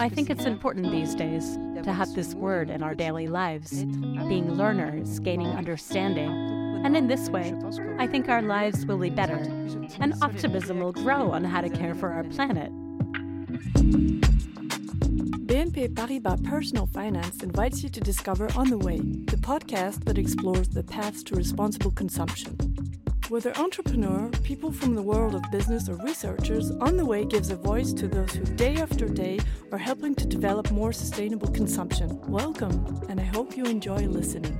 I think it's important these days to have this word in our daily lives, being learners, gaining understanding. And in this way, I think our lives will be better, and optimism will grow on how to care for our planet. BNP Paribas Personal Finance invites you to discover On the Way, the podcast that explores the paths to responsible consumption. Whether entrepreneur, people from the world of business, or researchers, On the Way gives a voice to those who day after day are helping to develop more sustainable consumption. Welcome, and I hope you enjoy listening.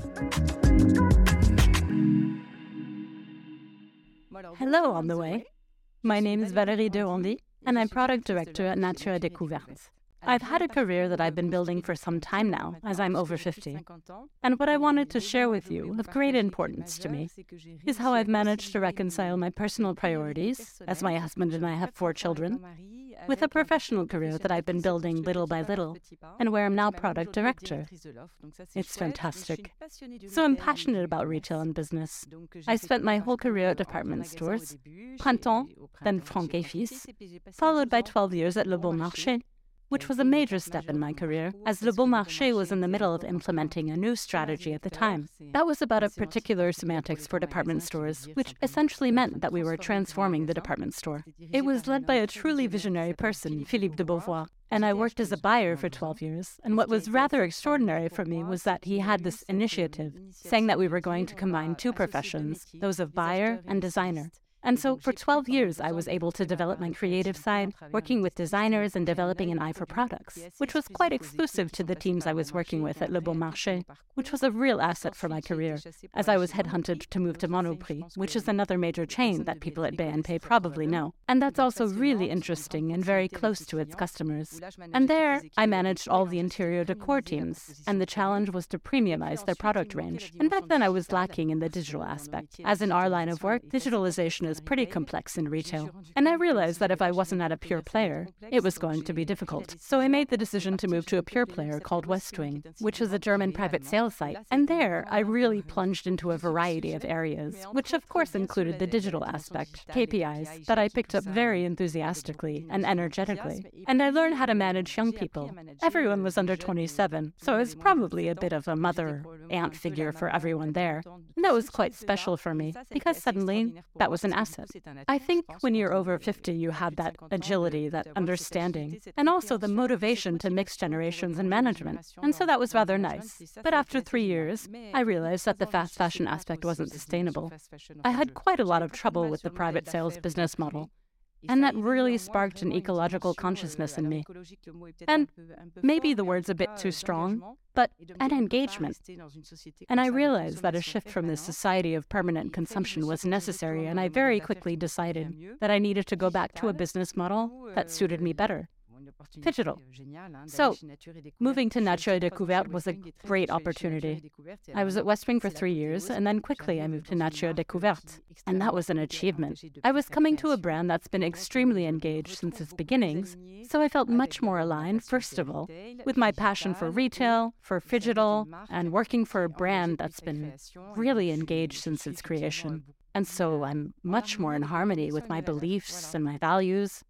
Hello, On the Way. My name is Valérie Durandy, and I'm product director at Nature Découvertes. I've had a career that I've been building for some time now, as I'm over 50. And what I wanted to share with you, of great importance to me, is how I've managed to reconcile my personal priorities, as my husband and I have four children, with a professional career that I've been building little by little, and where I'm now product director. It's fantastic. So I'm passionate about retail and business. I spent my whole career at department stores, Printemps, then Franck et Fils, followed by 12 years at Le Bon Marché, which was a major step in my career, as Le Bon Marché was in the middle of implementing a new strategy at the time. That was about a particular semantics for department stores, which essentially meant that we were transforming the department store. It was led by a truly visionary person, Philippe de Beauvoir, and I worked as a buyer for 12 years. And what was rather extraordinary for me was that he had this initiative saying that we were going to combine two professions, those of buyer and designer. And so for 12 years, I was able to develop my creative side, working with designers and developing an eye for products, which was quite exclusive to the teams I was working with at Le Bon Marché, which was a real asset for my career, as I was headhunted to move to Monoprix, which is another major chain that people at BNP probably know. And that's also really interesting and very close to its customers. And there, I managed all the interior decor teams, and the challenge was to premiumize their product range. And back then, I was lacking in the digital aspect. As in our line of work, digitalization is pretty complex in retail. And I realized that if I wasn't at a pure player, it was going to be difficult. So I made the decision to move to a pure player called Westwing, which is a German private sales site. And there, I really plunged into a variety of areas, which of course included the digital aspect, KPIs, that I picked up very enthusiastically and energetically. And I learned how to manage young people. Everyone was under 27, so I was probably a bit of a mother, aunt figure for everyone there. And that was quite special for me, because suddenly that was an asset. I think when you're over 50, you have that agility, that understanding, and also the motivation to mix generations in management. And so that was rather nice. But after three years, I realized that the fast fashion aspect wasn't sustainable. I had quite a lot of trouble with the private sales business model. And that really sparked an ecological consciousness in me. And maybe the word's a bit too strong, but an engagement. And I realized that a shift from this society of permanent consumption was necessary, and I very quickly decided that I needed to go back to a business model that suited me better digital. So, moving to Nature et Découvertes was a great opportunity. I was at Westwing for three years, and then quickly I moved to Nature et Découvertes, and that was an achievement. I was coming to a brand that's been extremely engaged since its beginnings, so I felt much more aligned, first of all, with my passion for retail, for digital, and working for a brand that's been really engaged since its creation. And so I'm much more in harmony with my beliefs and my values.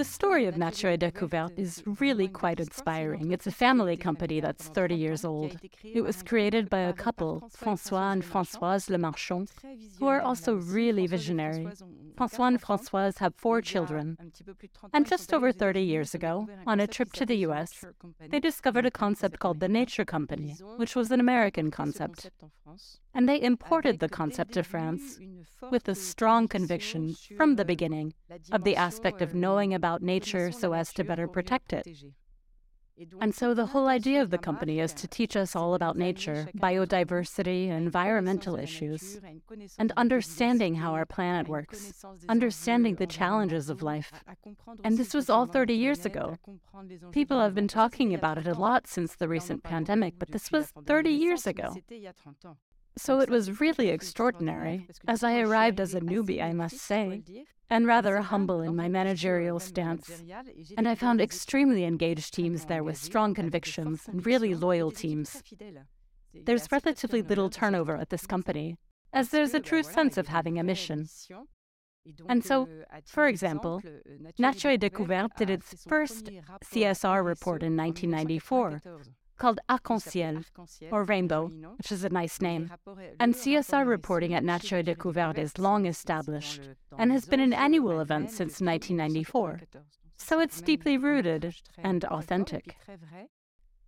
The story of Nature et Découvertes is really quite inspiring. It's a family company that's 30 years old. It was created by a couple, François and Françoise Lemarchand, who are also really visionary. François and Françoise have four children. And just over 30 years ago, on a trip to the US, they discovered a concept called the Nature Company, which was an American concept. And they imported the concept to France with a strong conviction from the beginning of the aspect of knowing about nature so as to better protect it. And so the whole idea of the company is to teach us all about nature, biodiversity, environmental issues, and understanding how our planet works, understanding the challenges of life. And this was all 30 years ago. People have been talking about it a lot since the recent pandemic, but this was 30 years ago. So it was really extraordinary, as I arrived as a newbie, I must say, and rather humble in my managerial stance. And I found extremely engaged teams there with strong convictions and really loyal teams. There's relatively little turnover at this company, as there's a true sense of having a mission. And so, for example, Nature et Découvertes did its first CSR report in 1994 called Arc-en-Ciel, or Rainbow, which is a nice name. And CSR reporting at Nature Découvertes is long established and has been an annual event since 1994. So it's deeply rooted and authentic.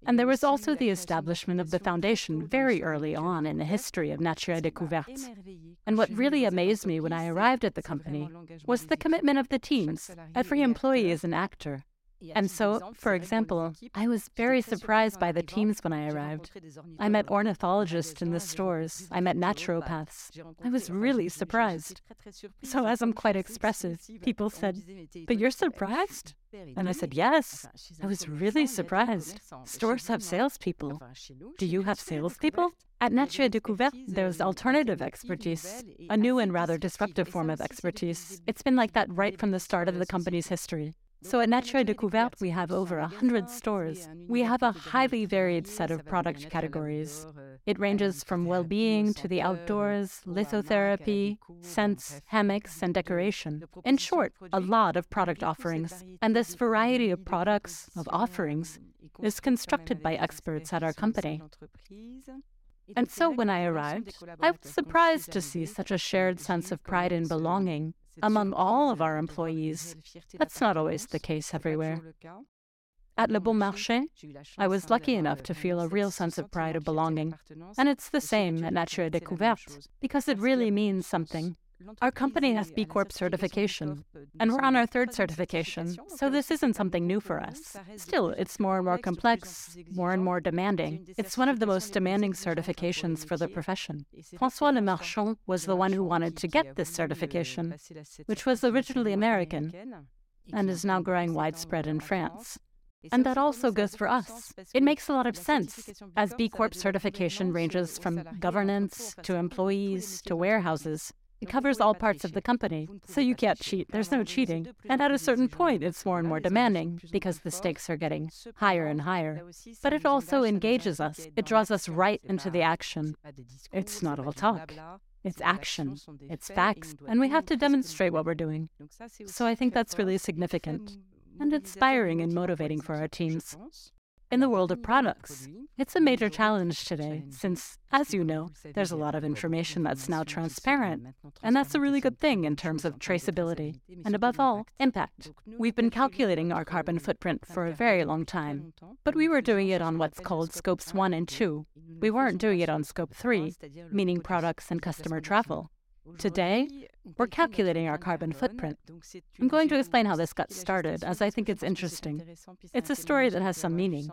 And there was also the establishment of the foundation very early on in the history of Nature Découvertes. And what really amazed me when I arrived at the company was the commitment of the teams. Every employee is an actor. And so, for example, I was very surprised by the teams when I arrived. I met ornithologists in the stores, I met naturopaths. I was really surprised. So, as I'm quite expressive, people said, But you're surprised? And I said, Yes. I was really surprised. Stores have salespeople. Do you have salespeople? At Nature Découvertes, there's alternative expertise, a new and rather disruptive form of expertise. It's been like that right from the start of the company's history. So at Nature Découvertes, we have over 100 stores. We have a highly varied set of product categories. It ranges from well being to the outdoors, lithotherapy, scents, hammocks, and decoration. In short, a lot of product offerings. And this variety of products, of offerings, is constructed by experts at our company. And so when I arrived, I was surprised to see such a shared sense of pride and belonging among all of our employees. That's not always the case everywhere. At Le Bon Marché, I was lucky enough to feel a real sense of pride of belonging. And it's the same at Nature Découvertes, because it really means something. Our company has B Corp certification, and we're on our third certification, so this isn't something new for us. Still, it's more and more complex, more and more demanding. It's one of the most demanding certifications for the profession. François Lemarchand was the one who wanted to get this certification, which was originally American and is now growing widespread in France. And that also goes for us. It makes a lot of sense, as B Corp certification ranges from governance to employees to warehouses. It covers all parts of the company, so you can't cheat. There's no cheating. And at a certain point, it's more and more demanding because the stakes are getting higher and higher. But it also engages us, it draws us right into the action. It's not all talk. It's action, it's facts, and we have to demonstrate what we're doing. So I think that's really significant and inspiring and motivating for our teams in the world of products. It's a major challenge today, since, as you know, there's a lot of information that's now transparent, and that's a really good thing in terms of traceability, and above all, impact. We've been calculating our carbon footprint for a very long time, but we were doing it on what's called scopes 1 and 2. We weren't doing it on scope 3, meaning products and customer travel. Today, we're calculating our carbon footprint. I'm going to explain how this got started, as I think it's interesting. It's a story that has some meaning.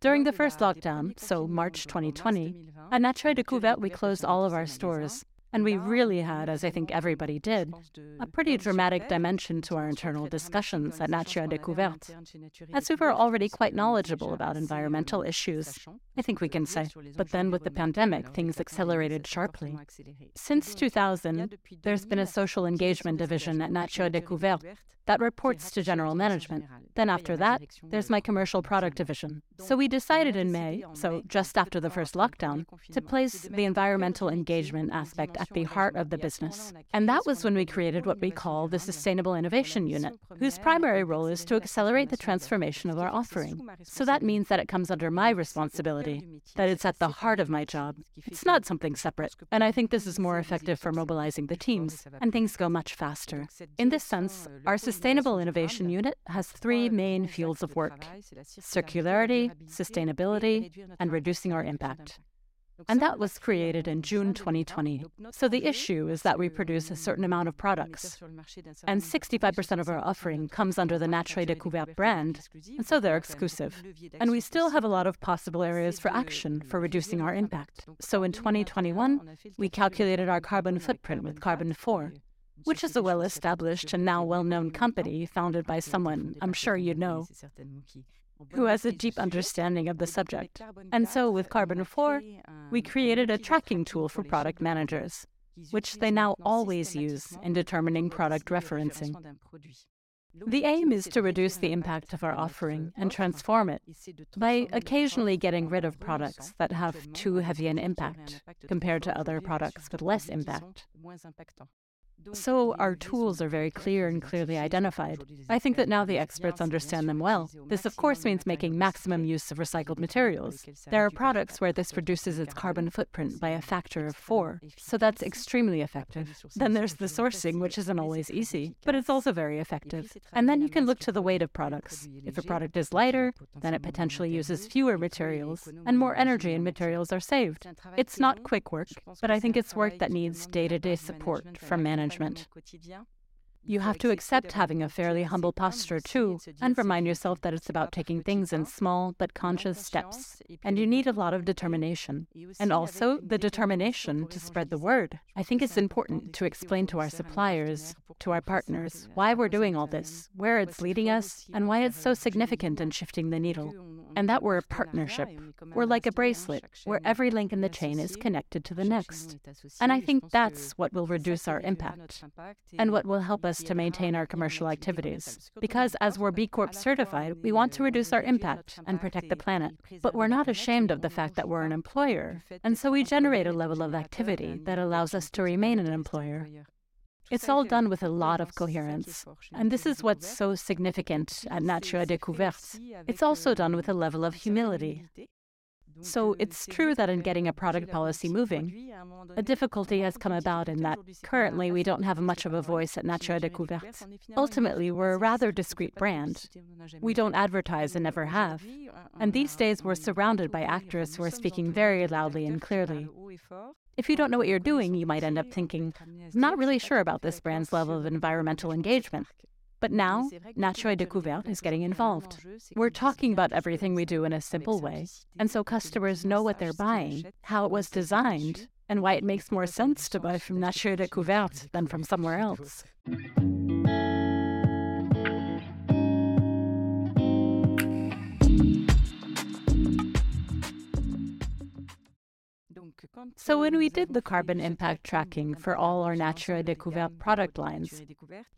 During the first lockdown, so March 2020, at Nature Découvertes, we closed all of our stores. And we really had, as I think everybody did, a pretty dramatic dimension to our internal discussions at Nature Découvertes. As we were already quite knowledgeable about environmental issues, I think we can say. But then with the pandemic, things accelerated sharply. Since 2000, there's been a social engagement division at Nature Découvertes that reports to general management. Then after that, there's my commercial product division. So we decided in May, so just after the first lockdown, to place the environmental engagement aspect at the heart of the business. And that was when we created what we call the Sustainable Innovation Unit, whose primary role is to accelerate the transformation of our offering. So that means that it comes under my responsibility, that it's at the heart of my job. It's not something separate. And I think this is more effective for mobilizing the teams, and things go much faster. In this sense, our Sustainable Innovation Unit has three main fields of work circularity, sustainability, and reducing our impact. And that was created in June 2020. So the issue is that we produce a certain amount of products. And 65% of our offering comes under the Nature Découvertes brand, and so they're exclusive. And we still have a lot of possible areas for action for reducing our impact. So in 2021, we calculated our carbon footprint with Carbon 4 which is a well established and now well known company founded by someone I'm sure you know who has a deep understanding of the subject. And so with Carbon 4, we created a tracking tool for product managers, which they now always use in determining product referencing. The aim is to reduce the impact of our offering and transform it by occasionally getting rid of products that have too heavy an impact compared to other products with less impact. So our tools are very clear and clearly identified. I think that now the experts understand them well. This, of course, means making maximum use of recycled materials. There are products where this reduces its carbon footprint by a factor of four, so that's extremely effective. Then there's the sourcing, which isn't always easy, but it's also very effective. And then you can look to the weight of products. If a product is lighter, then it potentially uses fewer materials, and more energy and materials are saved. It's not quick work, but I think it's work that needs day to day support from management management. You have to accept having a fairly humble posture too, and remind yourself that it's about taking things in small but conscious steps. And you need a lot of determination. And also the determination to spread the word. I think it's important to explain to our suppliers, to our partners, why we're doing all this, where it's leading us, and why it's so significant in shifting the needle and that we're a partnership. We're like a bracelet, where every link in the chain is connected to the next. And I think that's what will reduce our impact and what will help us to maintain our commercial activities. Because as we're B Corp certified, we want to reduce our impact and protect the planet. But we're not ashamed of the fact that we're an employer, and so we generate a level of activity that allows us to remain an employer. It's all done with a lot of coherence. And this is what's so significant at Nature Découvertes. It's also done with a level of humility. So it's true that in getting a product policy moving, a difficulty has come about in that currently we don't have much of a voice at Nature Découvertes. Ultimately, we're a rather discreet brand. We don't advertise and never have. And these days we're surrounded by actors who are speaking very loudly and clearly. If you don't know what you're doing, you might end up thinking, not really sure about this brand's level of environmental engagement. But now, Nature Découvertes is getting involved. We're talking about everything we do in a simple way, and so customers know what they're buying, how it was designed, and why it makes more sense to buy from Nature Découvertes than from somewhere else. So, when we did the carbon impact tracking for all our Nature Découvertes product lines,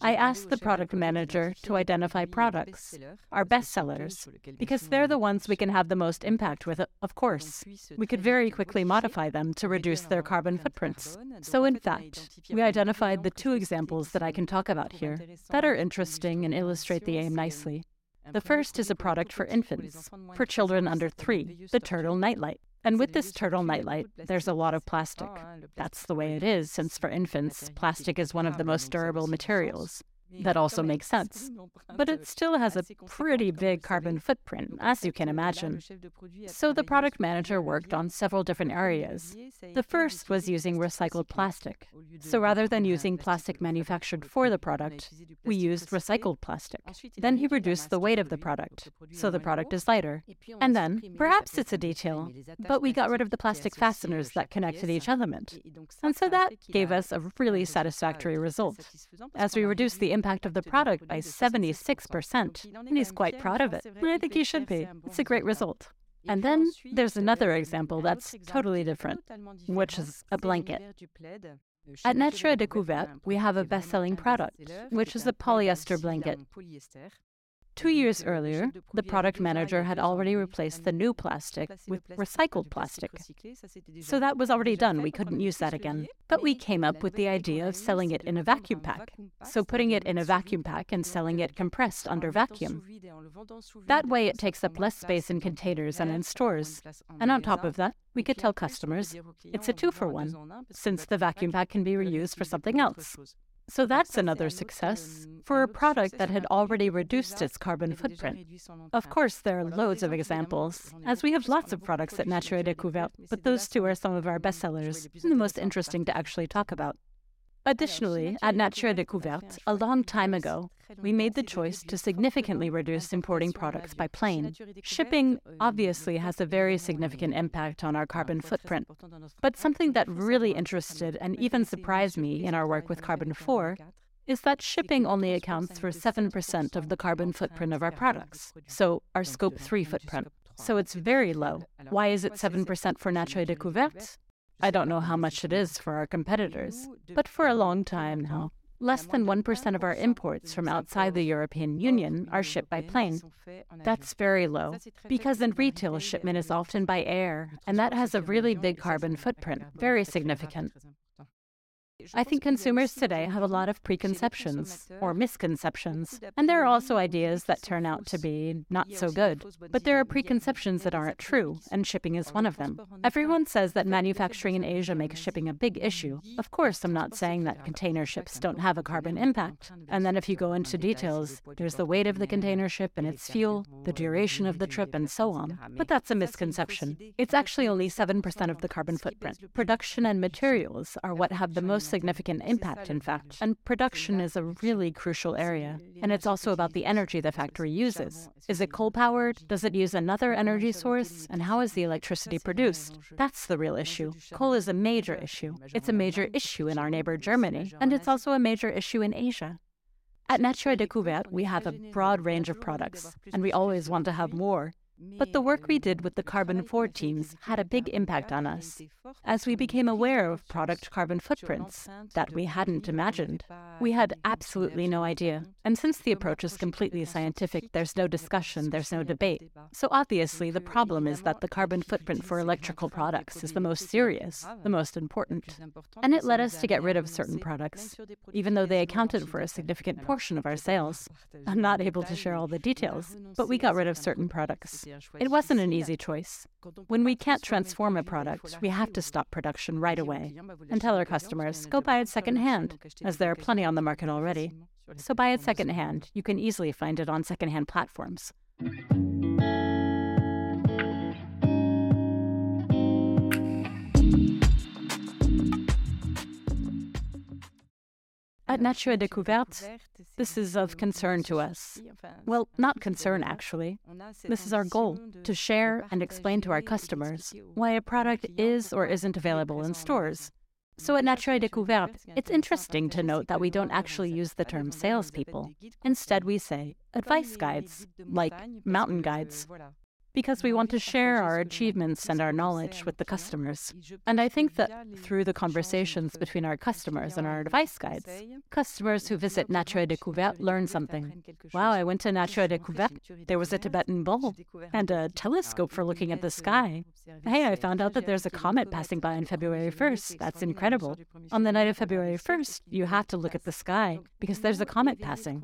I asked the product manager to identify products, our best sellers, because they're the ones we can have the most impact with, uh, of course. We could very quickly modify them to reduce their carbon footprints. So, in fact, we identified the two examples that I can talk about here that are interesting and illustrate the aim nicely. The first is a product for infants, for children under three, the Turtle Nightlight. And with this turtle nightlight, there's a lot of plastic. That's the way it is, since for infants, plastic is one of the most durable materials. That also makes sense. But it still has a pretty big carbon footprint, as you can imagine. So the product manager worked on several different areas. The first was using recycled plastic. So rather than using plastic manufactured for the product, we used recycled plastic. Then he reduced the weight of the product, so the product is lighter. And then, perhaps it's a detail, but we got rid of the plastic fasteners that connected each element. And so that gave us a really satisfactory result. As we reduced the impact of the product by 76%, and he's quite proud of it. And I think he should be. It's a great result. And then there's another example that's totally different, which is a blanket. At Nature Découvertes, we have a best selling product, which is a polyester blanket. Two years earlier, the product manager had already replaced the new plastic with recycled plastic. So that was already done, we couldn't use that again. But we came up with the idea of selling it in a vacuum pack. So putting it in a vacuum pack and selling it compressed under vacuum. That way it takes up less space in containers and in stores. And on top of that, we could tell customers it's a two for one, since the vacuum pack can be reused for something else. So that's another success for a product that had already reduced its carbon footprint. Of course, there are loads of examples, as we have lots of products at Nature et Découvertes, but those two are some of our bestsellers and the most interesting to actually talk about. Additionally, at Nature Découvertes, a long time ago, we made the choice to significantly reduce importing products by plane. Shipping obviously has a very significant impact on our carbon footprint, but something that really interested and even surprised me in our work with Carbon 4 is that shipping only accounts for 7% of the carbon footprint of our products, so our Scope 3 footprint. So it's very low. Why is it 7% for Nature Découvertes? I don't know how much it is for our competitors, but for a long time now, Less than 1% of our imports from outside the European Union are shipped by plane. That's very low, because in retail, shipment is often by air, and that has a really big carbon footprint, very significant. I think consumers today have a lot of preconceptions or misconceptions, and there are also ideas that turn out to be not so good. But there are preconceptions that aren't true, and shipping is one of them. Everyone says that manufacturing in Asia makes shipping a big issue. Of course, I'm not saying that container ships don't have a carbon impact. And then if you go into details, there's the weight of the container ship and its fuel, the duration of the trip, and so on. But that's a misconception. It's actually only 7% of the carbon footprint. Production and materials are what have the most significant impact, in fact. And production is a really crucial area. And it's also about the energy the factory uses. Is it coal powered? Does it use another energy source? And how is the electricity produced? That's the real issue. Coal is a major issue. It's a major issue in our neighbor Germany, and it's also a major issue in Asia. At Nature Découvertes, we have a broad range of products, and we always want to have more. But the work we did with the Carbon 4 teams had a big impact on us, as we became aware of product carbon footprints that we hadn't imagined. We had absolutely no idea. And since the approach is completely scientific, there's no discussion, there's no debate. So obviously, the problem is that the carbon footprint for electrical products is the most serious, the most important. And it led us to get rid of certain products, even though they accounted for a significant portion of our sales. I'm not able to share all the details, but we got rid of certain products. It wasn't an easy choice. When we can't transform a product, we have to stop production right away and tell our customers, go buy it secondhand, as there are plenty on the market already. So buy it secondhand. You can easily find it on secondhand platforms. At Nature Découvertes, this is of concern to us. Well, not concern actually. This is our goal to share and explain to our customers why a product is or isn't available in stores. So at Nature Découvertes, it's interesting to note that we don't actually use the term salespeople. Instead, we say advice guides, like mountain guides because we want to share our achievements and our knowledge with the customers. And I think that through the conversations between our customers and our advice guides, customers who visit Nature Découvertes learn something. Wow, I went to Nature Découvertes. There was a Tibetan bowl and a telescope for looking at the sky. Hey, I found out that there's a comet passing by on February 1st. That's incredible. On the night of February 1st, you have to look at the sky because there's a comet passing.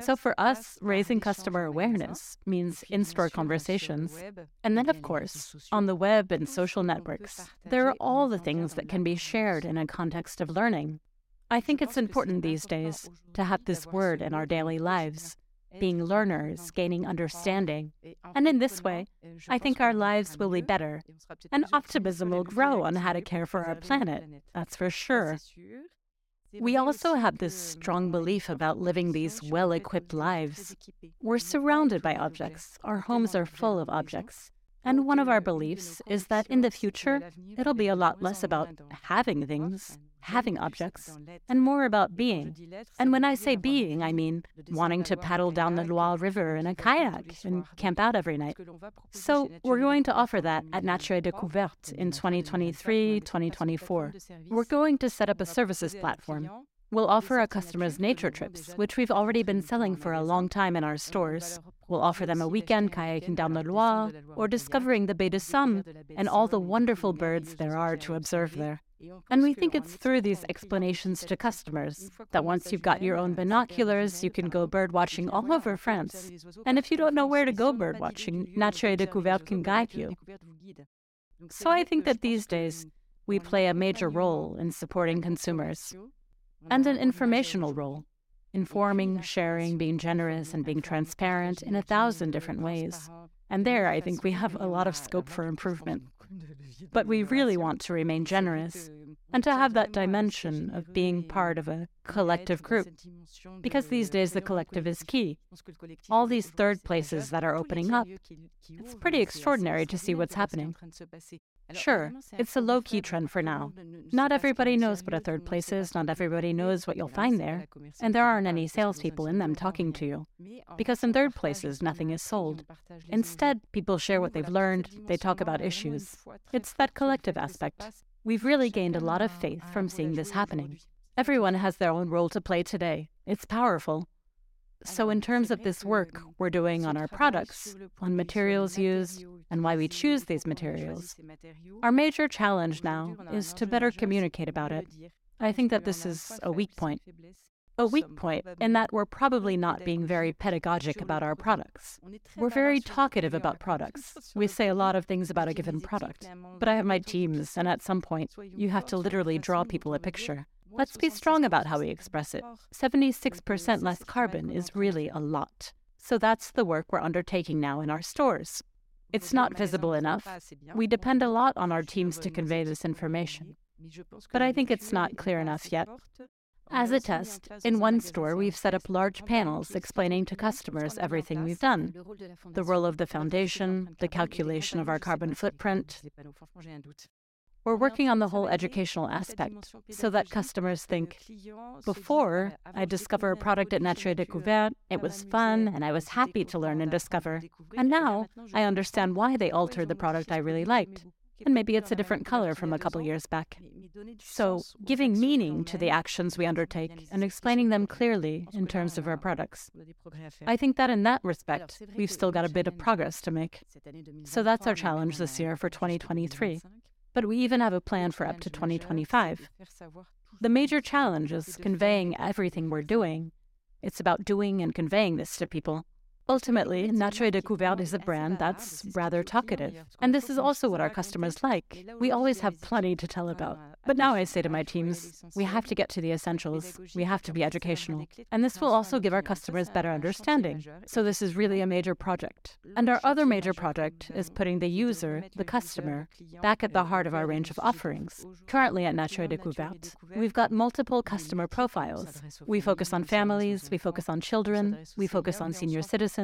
So for us, raising customer awareness means in store conversations and then, of course, on the web and social networks, there are all the things that can be shared in a context of learning. I think it's important these days to have this word in our daily lives being learners, gaining understanding. And in this way, I think our lives will be better, and optimism will grow on how to care for our planet, that's for sure. We also have this strong belief about living these well equipped lives. We're surrounded by objects, our homes are full of objects. And one of our beliefs is that in the future, it'll be a lot less about having things, having objects, and more about being. And when I say being, I mean wanting to paddle down the Loire River in a kayak and camp out every night. So we're going to offer that at Nature Découvertes in 2023 2024. We're going to set up a services platform We'll offer our customers nature trips, which we've already been selling for a long time in our stores. We'll offer them a weekend kayaking down the Loire or discovering the Baie de Somme and all the wonderful birds there are to observe there. And we think it's through these explanations to customers that once you've got your own binoculars, you can go bird watching all over France. And if you don't know where to go bird watching, Nature Découvertes can guide you. So I think that these days, we play a major role in supporting consumers and an informational role, informing, sharing, being generous, and being transparent in a thousand different ways. And there, I think we have a lot of scope for improvement. But we really want to remain generous and to have that dimension of being part of a collective group. Because these days the collective is key. All these third places that are opening up, it's pretty extraordinary to see what's happening. Sure, it's a low key trend for now. Not everybody knows what a third place is, not everybody knows what you'll find there, and there aren't any salespeople in them talking to you. Because in third places, nothing is sold. Instead, people share what they've learned, they talk about issues. It's that collective aspect. We've really gained a lot of faith from seeing this happening. Everyone has their own role to play today. It's powerful. So, in terms of this work we're doing on our products, on materials used, and why we choose these materials, our major challenge now is to better communicate about it. I think that this is a weak point. A weak point in that we're probably not being very pedagogic about our products. We're very talkative about products. We say a lot of things about a given product. But I have my teams, and at some point, you have to literally draw people a picture. Let's be strong about how we express it. 76% less carbon is really a lot. So that's the work we're undertaking now in our stores. It's not visible enough. We depend a lot on our teams to convey this information. But I think it's not clear enough yet. As a test, in one store, we've set up large panels explaining to customers everything we've done the role of the foundation, the calculation of our carbon footprint, we're working on the whole educational aspect so that customers think before I discover a product at Nature Découvertes, it was fun and I was happy to learn and discover. And now I understand why they altered the product I really liked. And maybe it's a different color from a couple years back. So, giving meaning to the actions we undertake and explaining them clearly in terms of our products. I think that in that respect, we've still got a bit of progress to make. So, that's our challenge this year for 2023 but we even have a plan for up to 2025. The major challenge is conveying everything we're doing. It's about doing and conveying this to people. Ultimately, Nature Découvertes is a brand that's rather talkative. And this is also what our customers like. We always have plenty to tell about. But now I say to my teams, we have to get to the essentials. We have to be educational. And this will also give our customers better understanding. So this is really a major project. And our other major project is putting the user, the customer, back at the heart of our range of offerings. Currently at Nature Découvertes, we've got multiple customer profiles. We focus on families, we focus on children, we focus on senior citizens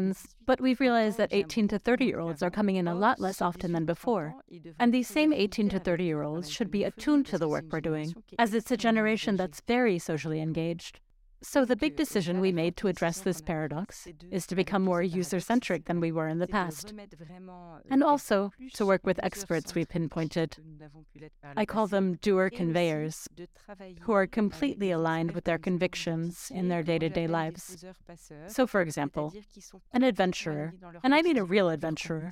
but we've realized that 18 to 30 year olds are coming in a lot less often than before. And these same 18 to 30 year olds should be attuned to the work we're doing, as it's a generation that's very socially engaged. So, the big decision we made to address this paradox is to become more user centric than we were in the past. And also to work with experts we pinpointed. I call them doer conveyors, who are completely aligned with their convictions in their day to day lives. So, for example, an adventurer, and I mean a real adventurer,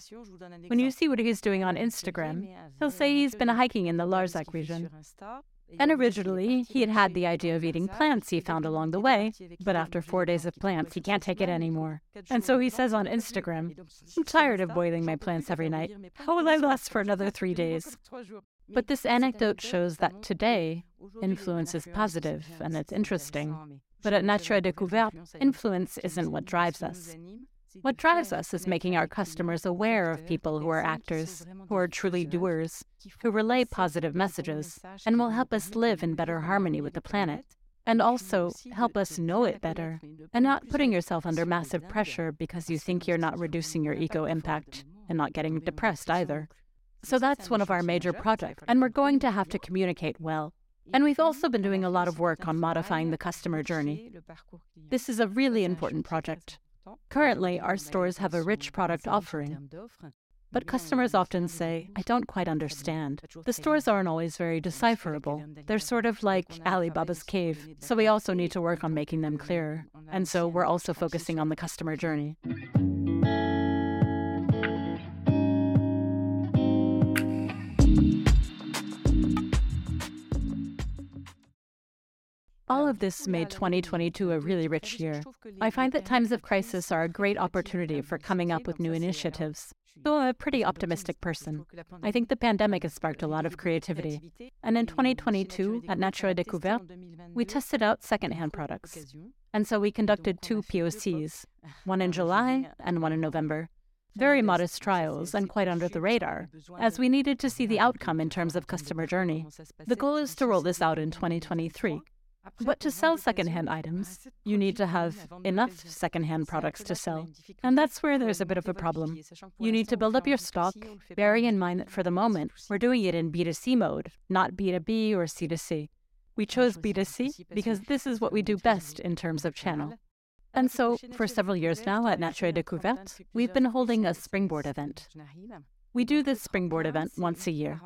when you see what he's doing on Instagram, he'll say he's been hiking in the Larzac region. And originally, he had had the idea of eating plants he found along the way, but after four days of plants, he can't take it anymore. And so he says on Instagram, I'm tired of boiling my plants every night. How will I last for another three days? But this anecdote shows that today, influence is positive and it's interesting. But at Nature Découvertes, influence isn't what drives us. What drives us is making our customers aware of people who are actors, who are truly doers, who relay positive messages, and will help us live in better harmony with the planet. And also help us know it better, and not putting yourself under massive pressure because you think you're not reducing your eco impact, and not getting depressed either. So that's one of our major projects, and we're going to have to communicate well. And we've also been doing a lot of work on modifying the customer journey. This is a really important project. Currently, our stores have a rich product offering. But customers often say, I don't quite understand. The stores aren't always very decipherable. They're sort of like Alibaba's cave, so we also need to work on making them clearer. And so we're also focusing on the customer journey. All of this made 2022 a really rich year. I find that times of crisis are a great opportunity for coming up with new initiatives. So I'm a pretty optimistic person. I think the pandemic has sparked a lot of creativity. And in 2022, at Nature Découvertes, we tested out secondhand products. And so we conducted two POCs, one in July and one in November. Very modest trials and quite under the radar, as we needed to see the outcome in terms of customer journey. The goal is to roll this out in 2023. But to sell secondhand items, you need to have enough secondhand products to sell. And that's where there's a bit of a problem. You need to build up your stock, bearing in mind that for the moment, we're doing it in B2C mode, not B2B or C2C. We chose B2C because this is what we do best in terms of channel. And so, for several years now at Nature Découvertes, we've been holding a springboard event. We do this springboard event once a year.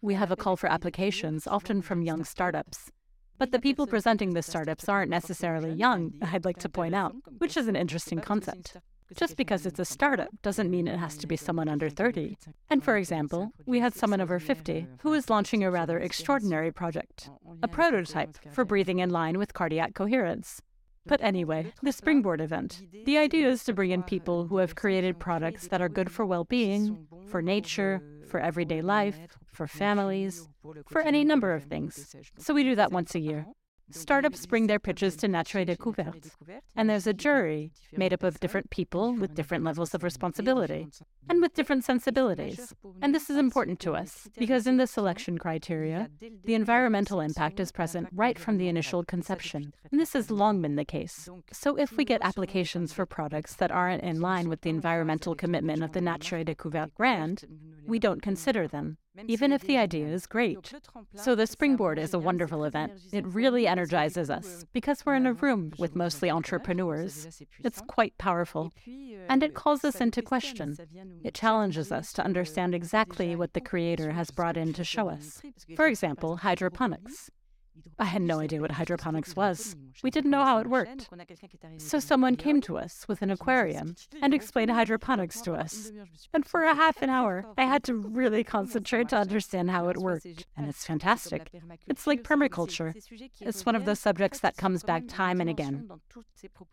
We have a call for applications, often from young startups. But the people presenting the startups aren't necessarily young, I'd like to point out, which is an interesting concept. Just because it's a startup doesn't mean it has to be someone under 30. And for example, we had someone over 50 who is launching a rather extraordinary project, a prototype for breathing in line with cardiac coherence. But anyway, the Springboard event. The idea is to bring in people who have created products that are good for well being, for nature, for everyday life, for families, for any number of things. So we do that once a year. Startups bring their pitches to Nature et Découvertes, and there's a jury made up of different people with different levels of responsibility and with different sensibilities. And this is important to us because in the selection criteria, the environmental impact is present right from the initial conception. And this has long been the case. So if we get applications for products that aren't in line with the environmental commitment of the Nature et Découvertes grant, we don't consider them even if the idea is great. So the Springboard is a wonderful event. It really energizes us because we're in a room with mostly entrepreneurs. It's quite powerful. And it calls us into question. It challenges us to understand exactly what the creator has brought in to show us. For example, hydroponics. I had no idea what hydroponics was. We didn't know how it worked. So someone came to us with an aquarium and explained hydroponics to us. And for a half an hour, I had to really concentrate to understand how it worked. And it's fantastic. It's like permaculture. It's one of those subjects that comes back time and again.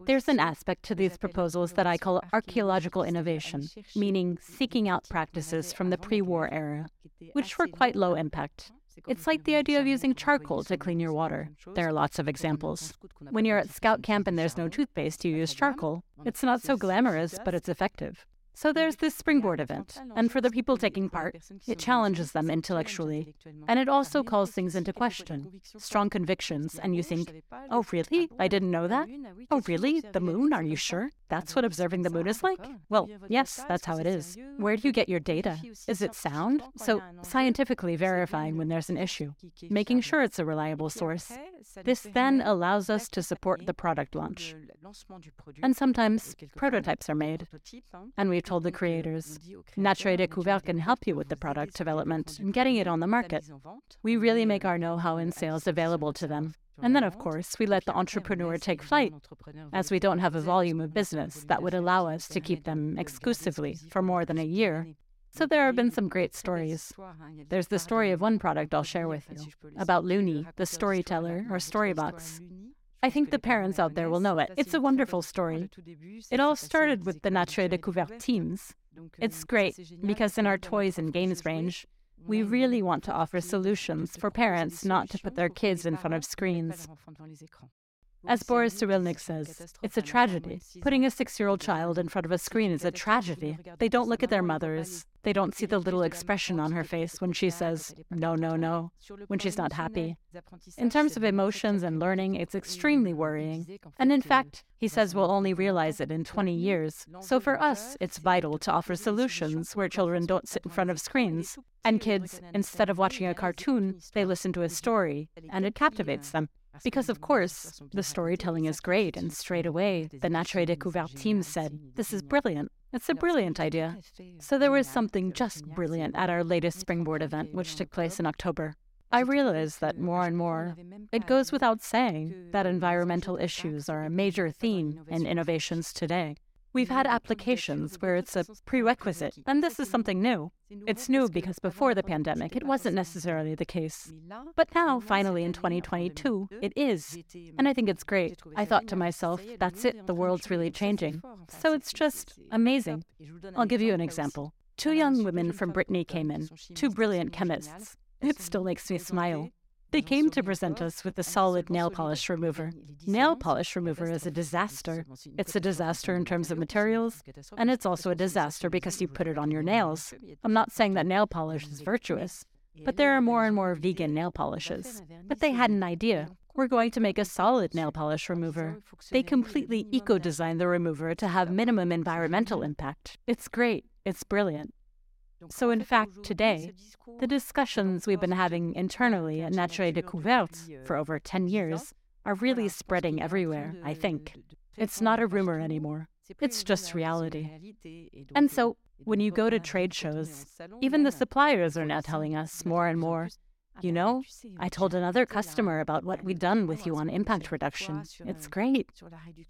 There's an aspect to these proposals that I call archaeological innovation, meaning seeking out practices from the pre war era, which were quite low impact. It's like the idea of using charcoal to clean your water. There are lots of examples. When you're at scout camp and there's no toothpaste, you use charcoal. It's not so glamorous, but it's effective. So there's this springboard event, and for the people taking part, it challenges them intellectually, and it also calls things into question, strong convictions, and you think, oh, really? I didn't know that? Oh, really? The moon? Are you sure? That's what observing the moon is like? Well, yes, that's how it is. Where do you get your data? Is it sound? So, scientifically verifying when there's an issue, making sure it's a reliable source. This then allows us to support the product launch. And sometimes prototypes are made, and we told the creators. Nature Découvertes can help you with the product development and getting it on the market. We really make our know how in sales available to them. And then, of course, we let the entrepreneur take flight, as we don't have a volume of business that would allow us to keep them exclusively for more than a year. So there have been some great stories. There's the story of one product I'll share with you about Lunii, the storyteller or storybox. I think the parents out there will know it. It's a wonderful story. It all started with the Nature Découvertes teams. It's great because in our toys and games range, we really want to offer solutions for parents not to put their kids in front of screens. As Boris Cyrulnik says, it's a tragedy. Putting a six year old child in front of a screen is a tragedy. They don't look at their mothers. They don't see the little expression on her face when she says, no, no, no, when she's not happy. In terms of emotions and learning, it's extremely worrying. And in fact, he says we'll only realize it in 20 years. So for us, it's vital to offer solutions where children don't sit in front of screens. And kids, instead of watching a cartoon, they listen to a story, and it captivates them. Because, of course, the storytelling is great, and straight away, the Nature Découvertes team said, This is brilliant. It's a brilliant idea. So there was something just brilliant at our latest Springboard event, which took place in October. I realize that more and more, it goes without saying that environmental issues are a major theme in innovations today. We've had applications where it's a prerequisite, and this is something new. It's new because before the pandemic, it wasn't necessarily the case. But now, finally in 2022, it is. And I think it's great. I thought to myself, that's it, the world's really changing. So it's just amazing. I'll give you an example. Two young women from Brittany came in, two brilliant chemists. It still makes me smile. They came to present us with a solid nail polish remover. Nail polish remover is a disaster. It's a disaster in terms of materials, and it's also a disaster because you put it on your nails. I'm not saying that nail polish is virtuous, but there are more and more vegan nail polishes. But they had an idea. We're going to make a solid nail polish remover. They completely eco designed the remover to have minimum environmental impact. It's great. It's brilliant. So, in fact, today, the discussions we've been having internally at Nature et Découvertes for over 10 years are really spreading everywhere, I think. It's not a rumor anymore, it's just reality. And so, when you go to trade shows, even the suppliers are now telling us more and more You know, I told another customer about what we'd done with you on impact reduction. It's great.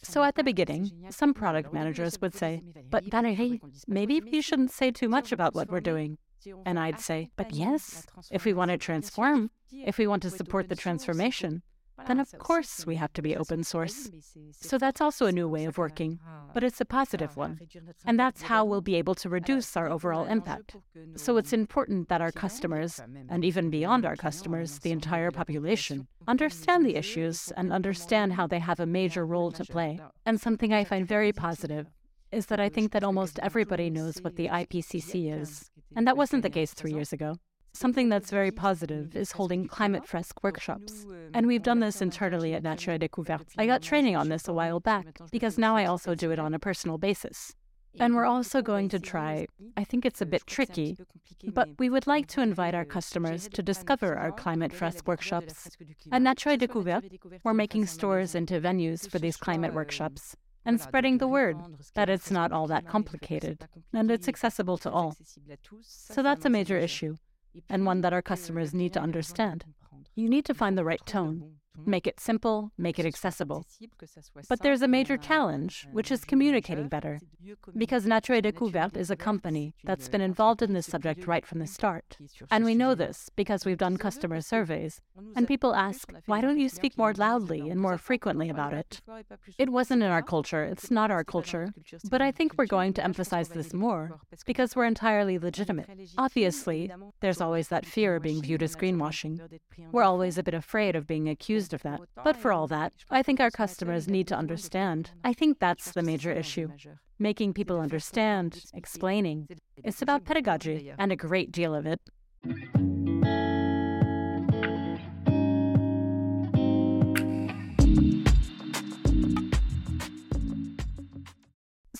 So at the beginning, some product managers would say, But Valérie, maybe we shouldn't say too much about what we're doing. And I'd say, But yes, if we want to transform, if we want to support the transformation, then of course we have to be open source. So that's also a new way of working, but it's a positive one. And that's how we'll be able to reduce our overall impact. So it's important that our customers, and even beyond our customers, the entire population, understand the issues and understand how they have a major role to play. And something I find very positive is that I think that almost everybody knows what the IPCC is. And that wasn't the case three years ago. Something that's very positive is holding climate fresque workshops. And we've done this internally at Nature et Découvertes. I got training on this a while back because now I also do it on a personal basis. And we're also going to try, I think it's a bit tricky, but we would like to invite our customers to discover our climate fresque workshops. At Nature et Découvertes, we're making stores into venues for these climate workshops and spreading the word that it's not all that complicated and it's accessible to all. So that's a major issue and one that our customers need to understand. You need to find the right tone. Make it simple, make it accessible. But there's a major challenge, which is communicating better. Because Nature et Découvertes is a company that's been involved in this subject right from the start. And we know this because we've done customer surveys. And people ask, why don't you speak more loudly and more frequently about it? It wasn't in our culture, it's not our culture. But I think we're going to emphasize this more because we're entirely legitimate. Obviously, there's always that fear of being viewed as greenwashing. We're always a bit afraid of being accused accused of that. But for all that, I think our customers need to understand. I think that's the major issue. Making people understand, explaining. It's about pedagogy, and a great deal of it.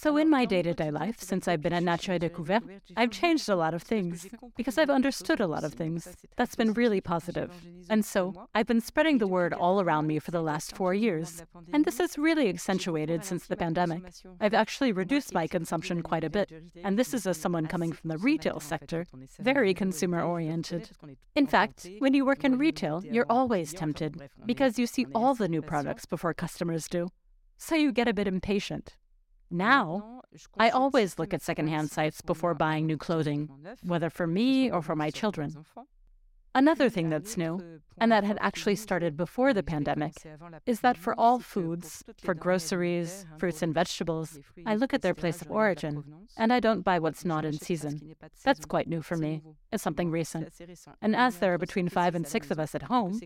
So, in my day to day life, since I've been at Nature Découvertes, I've changed a lot of things because I've understood a lot of things. That's been really positive. And so, I've been spreading the word all around me for the last four years. And this has really accentuated since the pandemic. I've actually reduced my consumption quite a bit. And this is as someone coming from the retail sector, very consumer oriented. In fact, when you work in retail, you're always tempted because you see all the new products before customers do. So you get a bit impatient. Now, I always look at secondhand sites before buying new clothing, whether for me or for my children. Another thing that's new, and that had actually started before the pandemic, is that for all foods, for groceries, fruits and vegetables, I look at their place of origin, and I don't buy what's not in season. That's quite new for me. It's something recent. And as there are between five and six of us at home,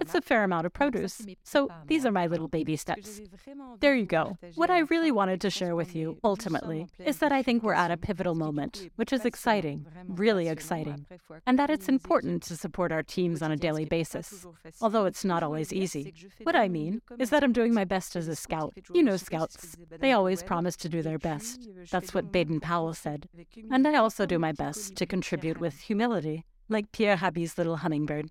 it's a fair amount of produce. So these are my little baby steps. There you go. What I really wanted to share with you, ultimately, is that I think we're at a pivotal moment, which is exciting, really exciting, and that it's important to support our teams on a daily basis, although it's not always easy. What I mean is that I'm doing my best as a scout. You know scouts. They always promise to do their best. That's what Baden Powell said. And I also do my best to contribute with humility, like Pierre Rabhi's little hummingbird.